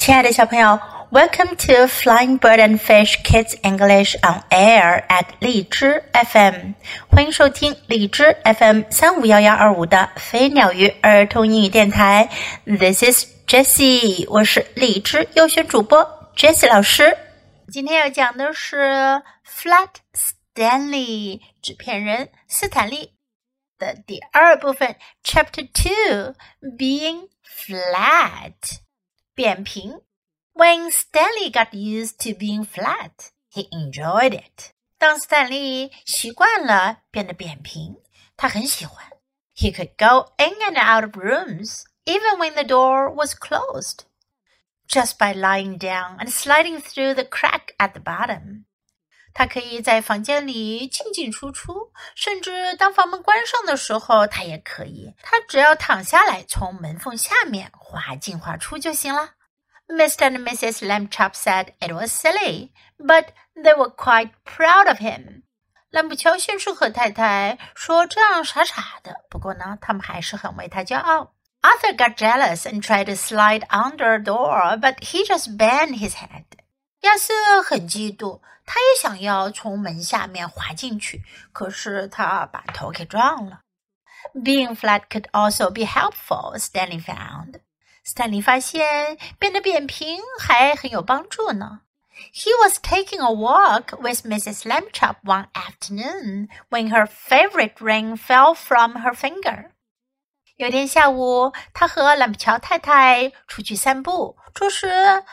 亲爱的小朋友，Welcome to Flying Bird and Fish Kids English on Air at 荔枝 FM，欢迎收听荔枝 FM 三五幺幺二五的飞鸟鱼儿童英语电台。This is Jessie，我是荔枝优选主播 Jessie 老师。今天要讲的是 Flat Stanley 纸片人斯坦利的第二部分，Chapter Two Being Flat。扁平。When Stanley got used to being flat, he enjoyed it. 当斯坦利习惯了变得扁平，他很喜欢。He could go in and out of rooms, even when the door was closed, just by lying down and sliding through the crack at the bottom. 他可以在房间里进进出出，甚至当房门关上的时候，他也可以。他只要躺下来，从门缝下面滑进滑出就行了。Mr. and Mrs. Lambchop said it was silly, but they were quite proud of him. 兰布乔先生和太太说这样傻傻的，不过呢，他们还是很为他骄傲。Arthur got jealous and tried to slide under a door, but he just bent his head. 亚瑟很嫉妒，他也想要从门下面滑进去，可是他把头给撞了。Being flat could also be helpful, Stanley found. Stanley 发现变得扁平还很有帮助呢。He was taking a walk with Mrs. Lambchop one afternoon when her favorite ring fell from her finger. 有天下午，他和兰布乔太太出去散步。这时，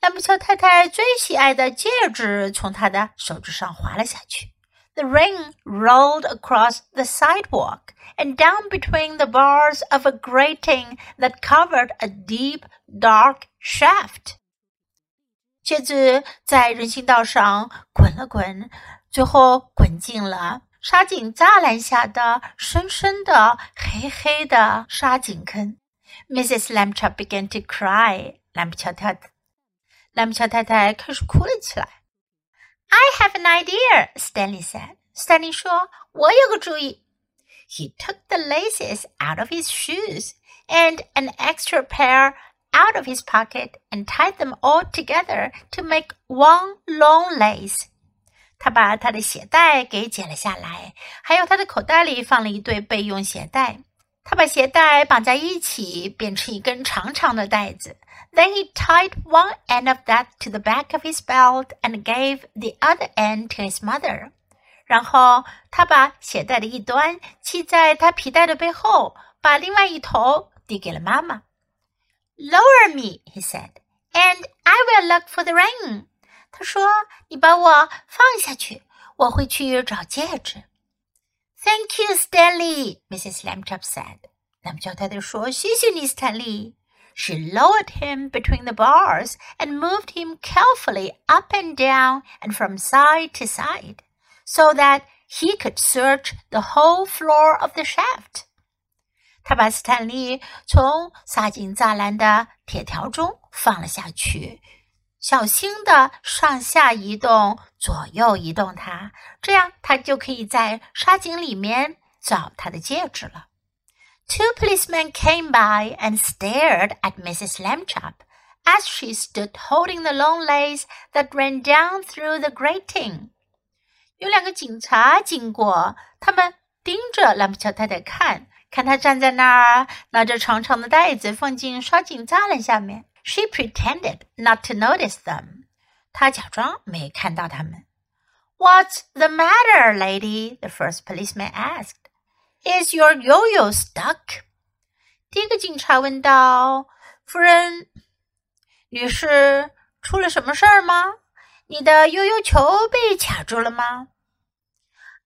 兰布乔太太最喜爱的戒指从她的手指上滑了下去。The ring rolled across the sidewalk and down between the bars of a grating that covered a deep, dark shaft. 戒指在人行道上滚了滚，最后滚进了沙井栅栏下的深深的黑黑的沙井坑。Mrs. Lambchop began to cry. 兰布乔太太，兰布乔太太开始哭了起来。I have an idea, Stanley said. Stanley 说：“我有个主意。” He took the laces out of his shoes and an extra pair out of his pocket and tied them all together to make one long lace. 他把他的鞋带给解了下来，还有他的口袋里放了一对备用鞋带。他把鞋带绑在一起，变成一根长长的带子。Then he tied one end of that to the back of his belt and gave the other end to his mother. 然后他把鞋带的一端系在他皮带的背后，把另外一头递给了妈妈。Lower me, he said, and I will look for the ring. 他说：“你把我放下去，我会去找戒指。” Thank you, Stanley, Mrs. Lambchop said. 蓝布太太说：“谢谢你，斯坦利。” She lowered him between the bars and moved him carefully up and down and from side to side, so that he could search the whole floor of the shaft. 他把斯坦利从撒进栅栏的铁条中放了下去， 小心的上下移动，左右移动它，这样它就可以在沙井里面找它的戒指了。Two policemen came by and stared at Mrs. Lambchop as she stood holding the long lace that ran down through the grating. 有两个警察经过，他们盯着兰普乔太太看，看她站在那儿，拿着长长的袋子放进沙井栅栏下面。She pretended not to notice them. 她假装没看到他们。What's the matter, lady? The first policeman asked. Is your yo-yo stuck? 第一个警察问道：“夫人，女士，出了什么事儿吗？你的悠悠球被卡住了吗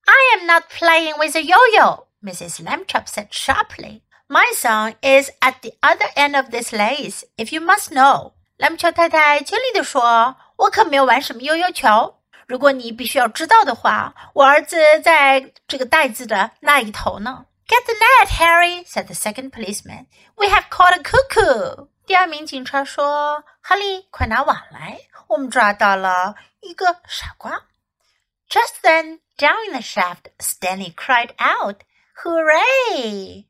？”I am not playing with a yo-yo, Mrs. Lambchop said sharply. My song is at the other end of this lace, if you must know. 兰姆乔太太尽力地说：“我可没有玩什么悠悠球。如果你必须要知道的话，我儿子在这个袋子的那一头呢。” Get the net, Harry," said the second policeman. "We have caught a cuckoo." 第二名警察说：“哈利，快拿网来，我们抓到了一个傻瓜。” Just then, down in the shaft, Stanley cried out, "Hooray!"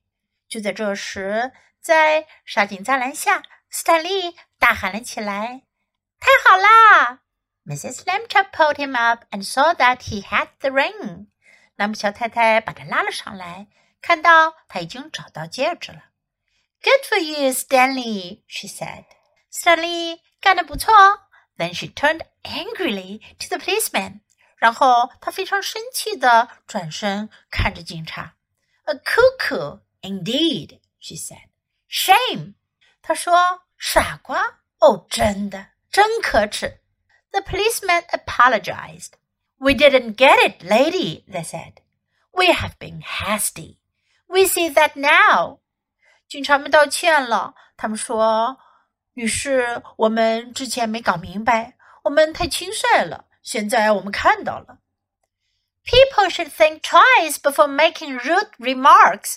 就在这时，在沙井栅栏下，斯坦利大喊了起来太好啦！Mrs. Lambchop pulled him up and saw that he had the ring. 兰姆小太太把他拉了上来，看到他已经找到戒指了。Good for you, Stanley, she said. 斯坦利干得不错。Then she turned angrily to the policeman. 然后她非常生气的转身看着警察。A cuckoo, indeed, she said. Shame. 她说傻瓜。哦，真的，真可耻。The policeman apologized. We didn't get it, lady, they said. We have been hasty. We see that now. 警察们道歉了，他们说：“女士，我们之前没搞明白，我们太轻率了。现在我们看到了。” People should think twice before making rude remarks,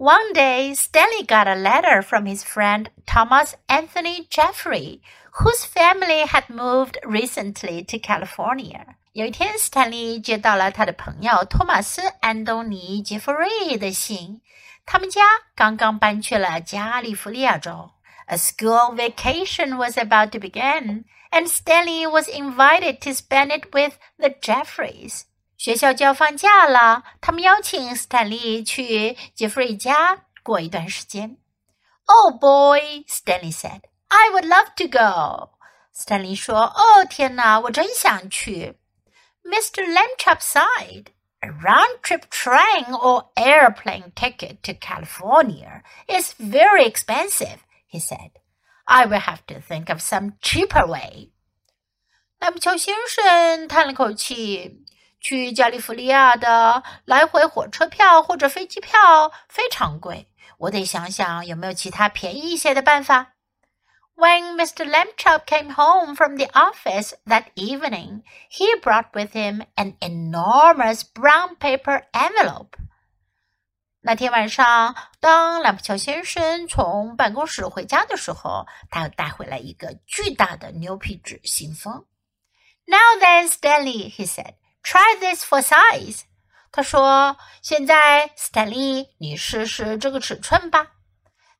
One day, Stanley got a letter from his friend Thomas Anthony Jeffrey, whose family had moved recently to California. 有一天，斯坦利接到了他的朋友托马斯·安东尼·杰弗瑞的信，他们家刚刚搬去了加利福尼亚州。A school vacation was about to begin, and Stanley was invited to spend it with the Jeffreys. 学校就要放假了，他们邀请斯坦利去杰弗瑞家过一段时间。Oh boy, Stanley said, "I would love to go." 斯坦利说：“哦，天哪，我真想去。” Mr. Lambchop sighed. A round-trip train or airplane ticket to California is very expensive, he said. I will have to think of some cheaper way. 赖布乔先生叹了口气，去加利福利亚的来回火车票或者飞机票非常贵，我得想想有没有其他便宜一些的办法。When Mr. Lambchop came home from the office that evening, he brought with him an enormous brown paper envelope. 那天晚上，当兰普乔先生从办公室回家的时候，他又带回来一个巨大的牛皮纸信封。Now then, Stanley, he said. Try this for size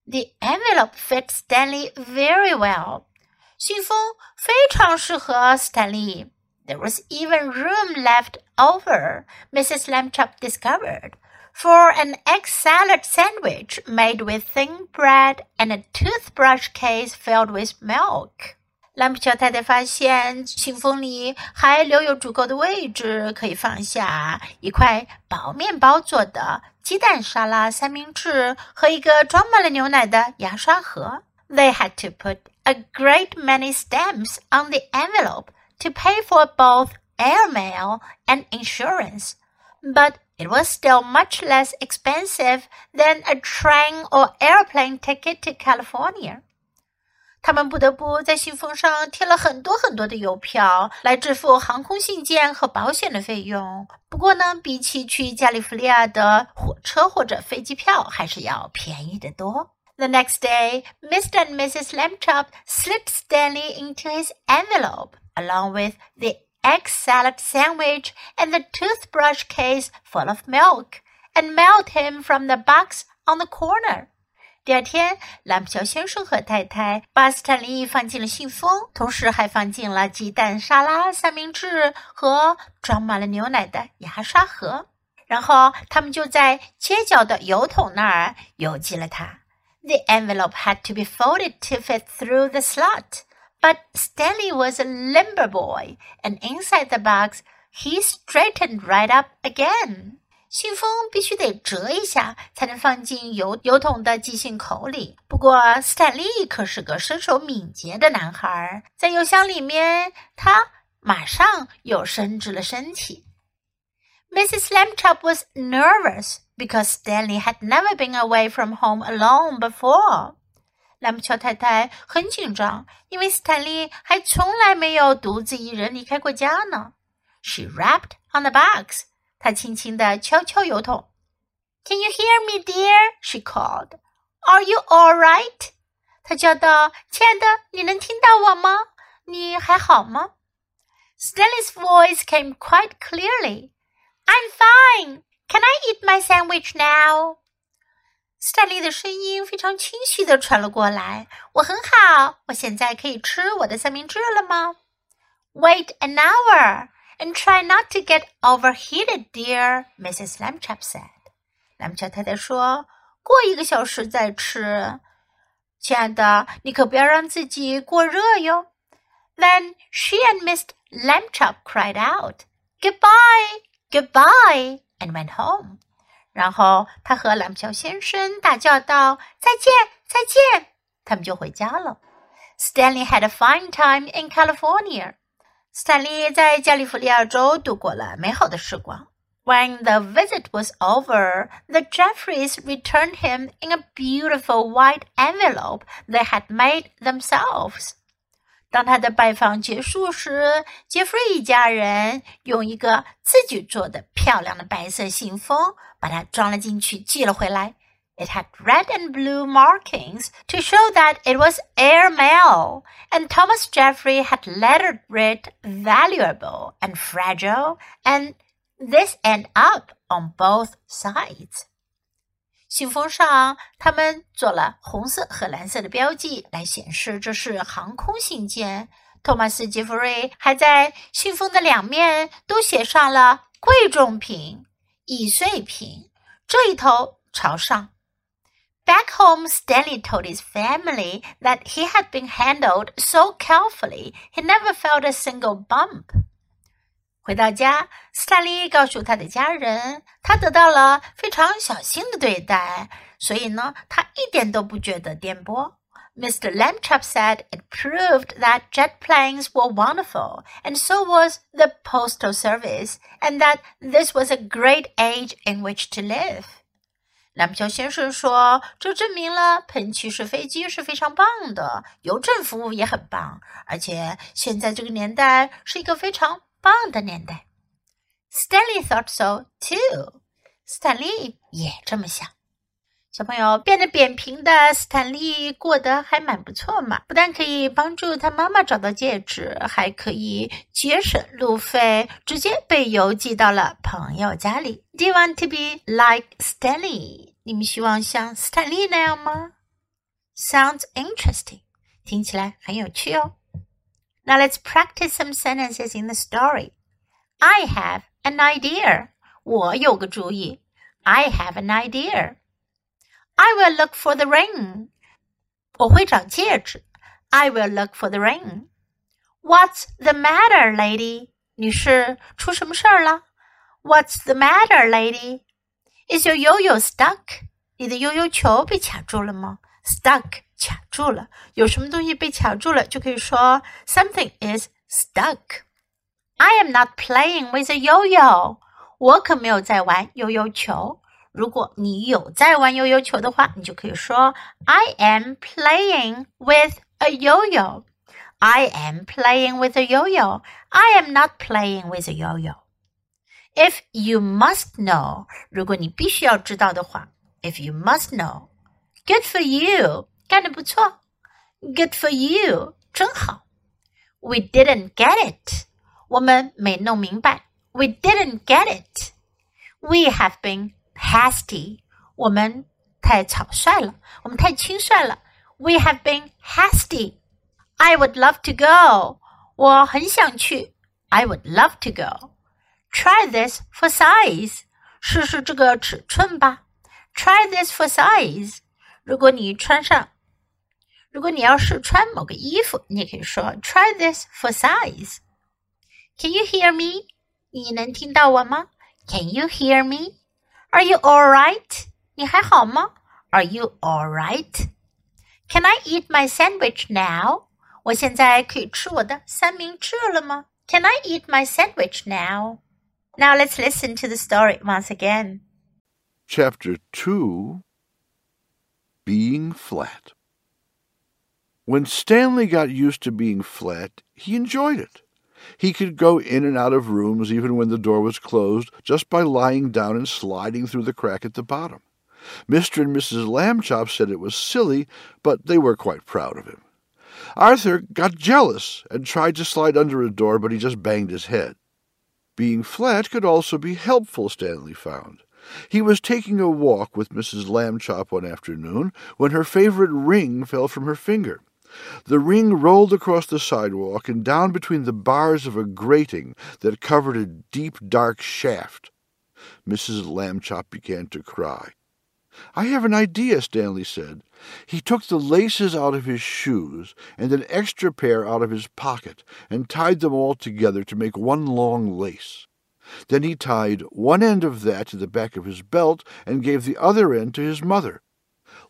The envelope fits Stanley very well。信封非常适合 Stanley。There was even room left over, Mrs. Lambchop discovered, for an egg salad sandwich made with thin bread and a toothbrush case filled with milk. 兰普乔太太发现信封里还留有足够的位置，可以放下一块薄面包做的鸡蛋沙拉三明治和一个装满了牛奶的牙刷盒。They had to put a great many stamps on the envelope to pay for both airmail and insurance, but it was still much less expensive than a train or airplane ticket to California. 他们不得不在信封上贴了很多很多的邮票来支付航空信件和保险的费用。不过呢，比起去加利福尼亚的火车或者飞机票，还是要便宜得多。The next day, Mr. and Mrs. Lambchop slipped Stanley into his envelope, along with the egg salad sandwich and the toothbrush case full of milk, and mailed him from the box on the corner. 第二天，蓝普乔先生和太太把斯坦利放进了信封，同时还放进了鸡蛋沙拉三明治和装满了牛奶的牙刷盒。然后他们就在街角的邮筒那儿邮寄了它。The envelope had to be folded to fit through the slot. But Stanley was a limber boy, and inside the box he straightened right up again. 信封必须得折一下才能放进邮邮筒的寄信口里。不过，斯坦利可是个身手敏捷的男孩，在邮箱里面，他马上又伸直了身体。Mrs. Lambchop was nervous because Stanley had never been away from home alone before. 兰姆乔太太很紧张，因为斯坦利还从来没有独自一人离开过家呢。She rapped on the box. 她轻轻地敲敲邮筒。Can you hear me, dear? She called. Are you all right? 她叫道：“亲爱的，你能听到我吗？你还好吗？” Stanley's voice came quite clearly. I'm fine. Can I eat my sandwich now? 斯坦利的声音非常清晰的传了过来。我很好，我现在可以吃我的三明治了吗？Wait an hour and try not to get overheated, dear," Mrs. Lambchop said. 兰乔太太说：“过一个小时再吃，亲爱的，你可不要让自己过热哟。” Then she and Mr. Lambchop cried out, "Goodbye, goodbye," and went home. 然后他和蓝乔先生大叫道：“再见，再见！”他们就回家了。Stanley had a fine time in California. 斯坦利在加利福尼亚州度过了美好的时光。when the visit was over, the Jeffreys returned him in a beautiful white envelope they had made themselves. 当他的拜访结束时，杰弗瑞一家人用一个自己做的漂亮的白色信封把它装了进去，寄了回来。It had red and blue markings to show that it was air mail, and Thomas Jeffrey had lettered it valuable and fragile and this and up on both sides。信封上，他们做了红色和蓝色的标记，来显示这是航空信件。托马斯·杰弗瑞还在信封的两面都写上了“贵重品”“易碎品”，这一头朝上。 home, Stanley told his family that he had been handled so carefully he never felt a single bump. 回到家，斯坦利告诉他的家人，他得到了非常小心的对待，所以呢，他一点都不觉得颠簸。Mr. Lambchop said it proved that jet planes were wonderful, and so was the postal service, and that this was a great age in which to live. 蓝乔先生说：“这证明了喷气式飞机是非常棒的，邮政服务也很棒，而且现在这个年代是一个非常棒的年代。Stanley thought so too. 斯坦利也这么想。小朋友变得扁平的斯坦利过得还蛮不错嘛，不但可以帮助他妈妈找到戒指，还可以节省路费，直接被邮寄到了朋友家里。Do you want to be like Stanley？你们希望像斯坦利那样吗？Sounds interesting，听起来很有趣哦。now let's practice some sentences in the story. I have an idea. 我有个主意。I have an idea. I will look for the ring. 我会找戒指。I will look for the ring. What's the matter, lady? 女士，出什么事儿了？What's the matter, lady? Is your yo-yo stuck? 你的悠悠球被卡住了吗？Stuck 卡住了，有什么东西被卡住了，就可以说 something is stuck. I am not playing with a yo-yo. 我可没有在玩悠悠球。 如果你有在玩悠悠球的话，你就可以说 I am playing with a yo-yo. I am playing with a yo-yo. I am not playing with a yo-yo. If you must know，如果你必须要知道的话，If you must know, good for you. 干得不错，Good for you，真好。We didn't get it，我们没弄明白。We didn't get it。We have been hasty，我们太草率了，我们太轻率了。We have been hasty。I would love to go，我很想去。I would love to go。Try this for size，试试这个尺寸吧。Try this for size。如果你穿上如果你要试穿某个衣服，你也可以说 "Try this for size." Can you hear me? 你能听到我吗？Can you hear me? Are you all right? 你还好吗？Are you all right? Can I eat my sandwich now? 我现在可以吃我的三明治了吗？Can I eat my sandwich now? Now let's listen to the story once again. Chapter 2 Being Flat when Stanley got used to being flat, he enjoyed it. He could go in and out of rooms even when the door was closed just by lying down and sliding through the crack at the bottom. Mr. and Mrs. Lambchop said it was silly, but they were quite proud of him. Arthur got jealous and tried to slide under a door, but he just banged his head. Being flat could also be helpful, Stanley found. He was taking a walk with Mrs. Lambchop one afternoon when her favorite ring fell from her finger. The ring rolled across the sidewalk and down between the bars of a grating that covered a deep, dark shaft. Mrs. Lambchop began to cry. I have an idea, Stanley said. He took the laces out of his shoes and an extra pair out of his pocket and tied them all together to make one long lace. Then he tied one end of that to the back of his belt and gave the other end to his mother.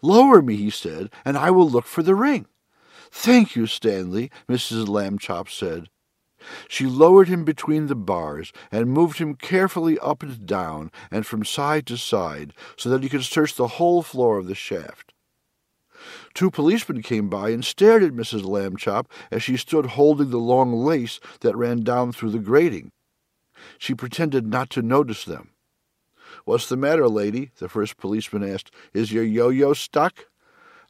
Lower me, he said, and I will look for the ring. Thank you, Stanley, Mrs. Lambchop said. She lowered him between the bars and moved him carefully up and down and from side to side so that he could search the whole floor of the shaft. Two policemen came by and stared at Mrs. Lambchop as she stood holding the long lace that ran down through the grating. She pretended not to notice them. What's the matter, lady? the first policeman asked. Is your yo-yo stuck?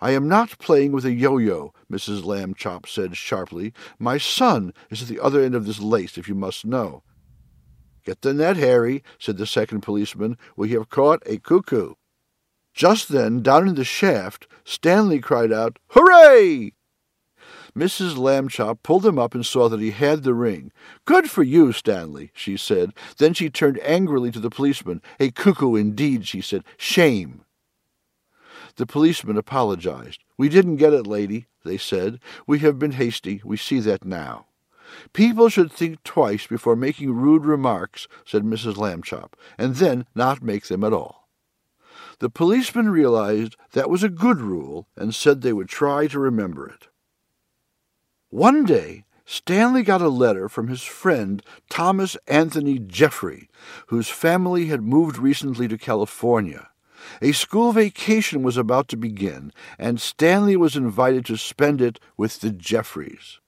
I am not playing with a yo-yo, Mrs. Lambchop said sharply. My son is at the other end of this lace, if you must know. Get the net, Harry, said the second policeman. We have caught a cuckoo. Just then, down in the shaft, Stanley cried out, Hooray! Mrs. Lambchop pulled him up and saw that he had the ring. Good for you, Stanley, she said. Then she turned angrily to the policeman. A cuckoo indeed, she said. Shame! The policeman apologized. We didn't get it, lady, they said. We have been hasty. We see that now. People should think twice before making rude remarks, said Mrs. Lambchop, and then not make them at all. The policeman realized that was a good rule and said they would try to remember it. One day, Stanley got a letter from his friend Thomas Anthony Jeffrey, whose family had moved recently to California. A school vacation was about to begin, and Stanley was invited to spend it with the Jeffreys.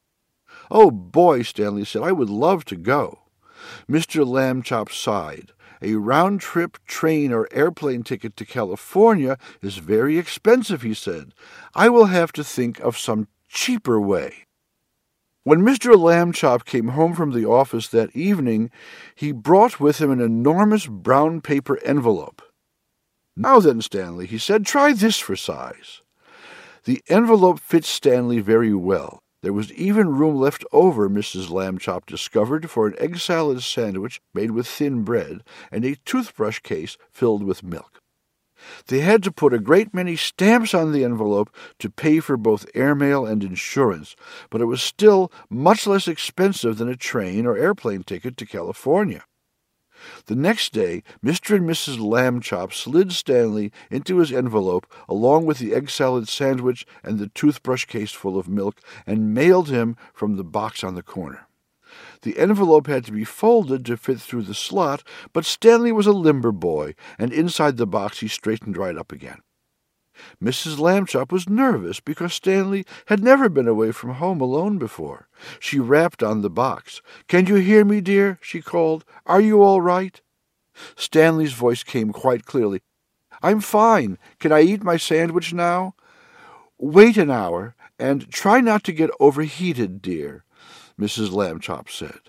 Oh, boy, Stanley said, I would love to go. Mr. Lambchop sighed. A round trip train or airplane ticket to California is very expensive, he said. I will have to think of some cheaper way. When Mr. Lambchop came home from the office that evening, he brought with him an enormous brown paper envelope. Now then, Stanley, he said, try this for size. The envelope fits Stanley very well. There was even room left over, Mrs. Lambchop discovered, for an egg salad sandwich made with thin bread and a toothbrush case filled with milk. They had to put a great many stamps on the envelope to pay for both airmail and insurance, but it was still much less expensive than a train or airplane ticket to California. The next day, Mr. and Mrs. Lambchop slid Stanley into his envelope along with the egg salad sandwich and the toothbrush case full of milk and mailed him from the box on the corner. The envelope had to be folded to fit through the slot, but Stanley was a limber boy, and inside the box he straightened right up again. Mrs. Lambchop was nervous because Stanley had never been away from home alone before. She rapped on the box. Can you hear me, dear? she called. Are you all right? Stanley's voice came quite clearly. I'm fine. Can I eat my sandwich now? Wait an hour, and try not to get overheated, dear, Mrs. Lambchop said.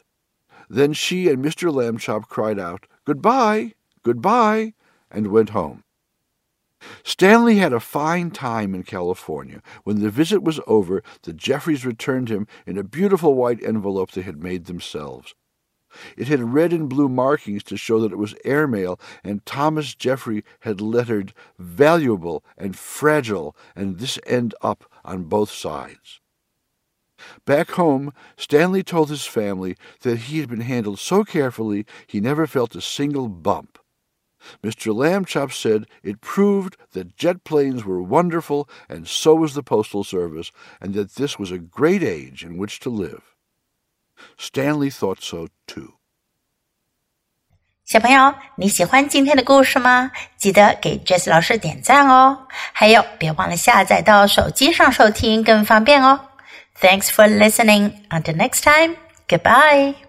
Then she and Mr. Lambchop cried out, Goodbye, goodbye, and went home. Stanley had a fine time in California. When the visit was over, the Jeffreys returned him in a beautiful white envelope they had made themselves. It had red and blue markings to show that it was airmail, and Thomas Jeffrey had lettered valuable and fragile and this end up on both sides. Back home, Stanley told his family that he had been handled so carefully he never felt a single bump. Mr. Lambchop said it proved that jet planes were wonderful, and so was the Postal Service, and that this was a great age in which to live. Stanley thought so too. 小朋友，你喜欢今天的故事吗？记得给 Jess 老师点赞哦！还有，别忘了下载到手机上收听，更方便哦。Thanks for listening. Until next time. Goodbye.